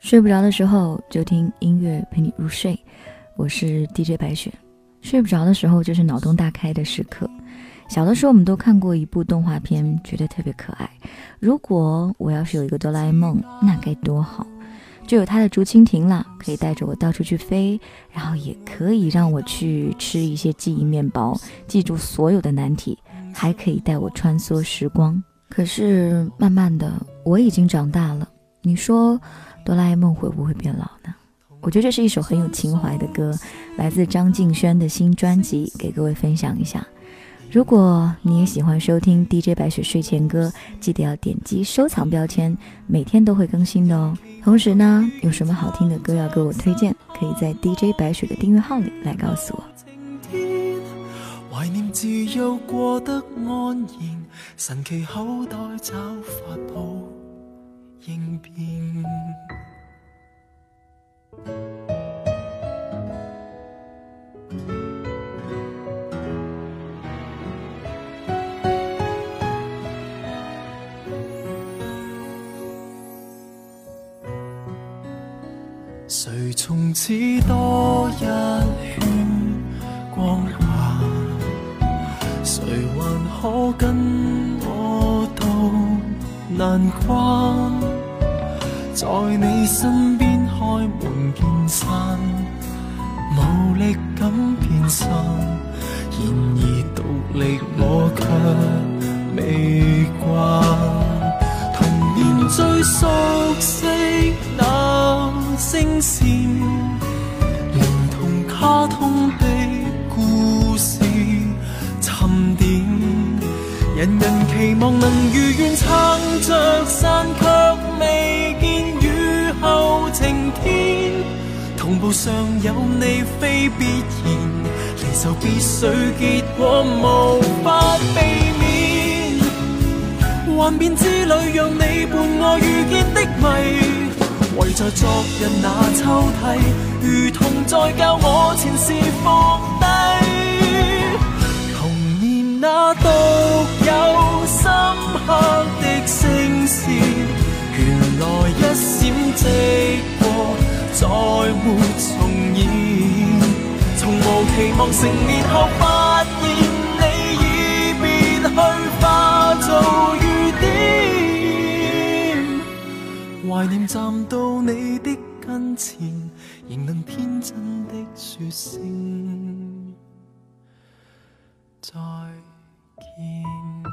睡不着的时候就听音乐陪你入睡，我是 DJ 白雪。睡不着的时候就是脑洞大开的时刻。小的时候我们都看过一部动画片，觉得特别可爱。如果我要是有一个哆啦 A 梦，那该多好！就有他的竹蜻蜓了，可以带着我到处去飞，然后也可以让我去吃一些记忆面包，记住所有的难题，还可以带我穿梭时光。可是慢慢的，我已经长大了。你说。哆啦 A 梦会不会变老呢？我觉得这是一首很有情怀的歌，来自张敬轩的新专辑，给各位分享一下。如果你也喜欢收听 DJ 白雪睡前歌，记得要点击收藏标签，每天都会更新的哦。同时呢，有什么好听的歌要给我推荐，可以在 DJ 白雪的订阅号里来告诉我。怀念自幼过得安然，神奇口袋找法宝应变。谁从此多一圈光华？谁还可跟我渡难关？在你身边。开门见山，无力感变身，然而独力我却未惯。童年最熟悉那声线，人人期望能如愿撑着伞，却未见雨。后晴天，同步上有你非必然，离愁别绪结果无法避免。幻变之旅让你伴我遇见的谜，围在昨日那抽屉，如同在教我前事伏独有深刻的声线，原来一闪即过，再没重现。从无期望成年后发现你已变去化做雨点，怀念站到你的跟前，仍能天真的说声再。king